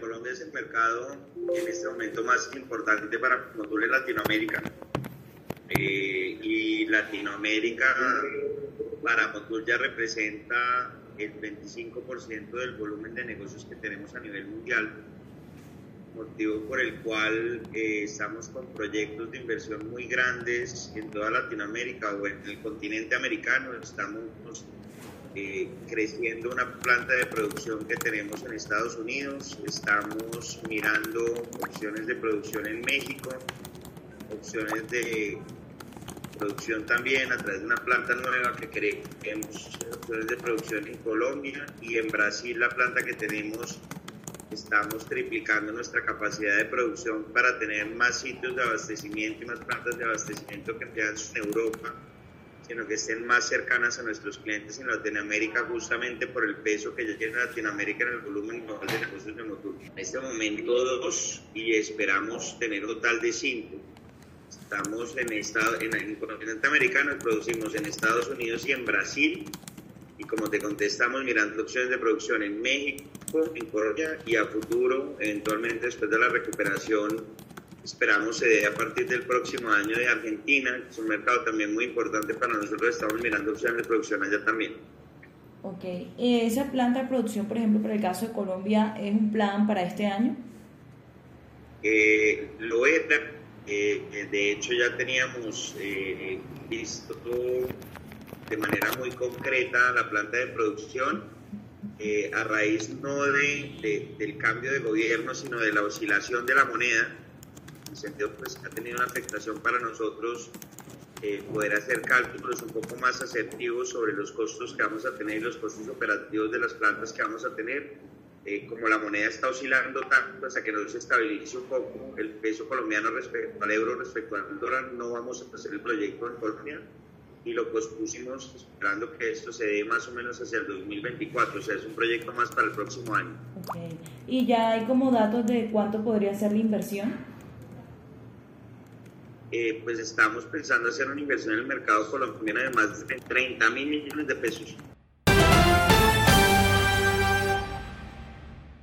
Colombia es el mercado en este momento más importante para Motul en Latinoamérica. Eh, y Latinoamérica para Motul ya representa el 25% del volumen de negocios que tenemos a nivel mundial, motivo por el cual eh, estamos con proyectos de inversión muy grandes en toda Latinoamérica o en el continente americano. Estamos eh, creciendo una planta de producción que tenemos en Estados Unidos, estamos mirando opciones de producción en México, opciones de producción también a través de una planta nueva que queremos, opciones de producción en Colombia y en Brasil. La planta que tenemos estamos triplicando nuestra capacidad de producción para tener más sitios de abastecimiento y más plantas de abastecimiento que sean en Europa, sino que estén más cercanas a nuestros clientes en Latinoamérica justamente por el peso que ya tiene Latinoamérica en el volumen global de negocios de motor. En este momento dos y esperamos tener un total de cinco Estamos en, estado, en el continente americano, producimos en Estados Unidos y en Brasil. Y como te contestamos, mirando opciones de producción en México, en Colombia y a futuro, eventualmente después de la recuperación, esperamos se dé a partir del próximo año de Argentina, que es un mercado también muy importante para nosotros. Estamos mirando opciones de producción allá también. Ok, ¿esa planta de producción, por ejemplo, para el caso de Colombia, es un plan para este año? Eh, lo es, eh, de hecho, ya teníamos eh, visto de manera muy concreta la planta de producción eh, a raíz no de, del cambio de gobierno, sino de la oscilación de la moneda. El sentido, pues ha tenido una afectación para nosotros poder hacer cálculos un poco más asertivos sobre los costos que vamos a tener y los costos operativos de las plantas que vamos a tener eh, como la moneda está oscilando tanto hasta que no se estabilice un poco el peso colombiano respecto al euro, respecto al dólar, no vamos a hacer el proyecto en Colombia y lo pospusimos esperando que esto se dé más o menos hacia el 2024, o sea, es un proyecto más para el próximo año. Okay. ¿Y ya hay como datos de cuánto podría ser la inversión? Eh, pues estamos pensando hacer una inversión en el mercado colombiano de más de 30 mil millones de pesos.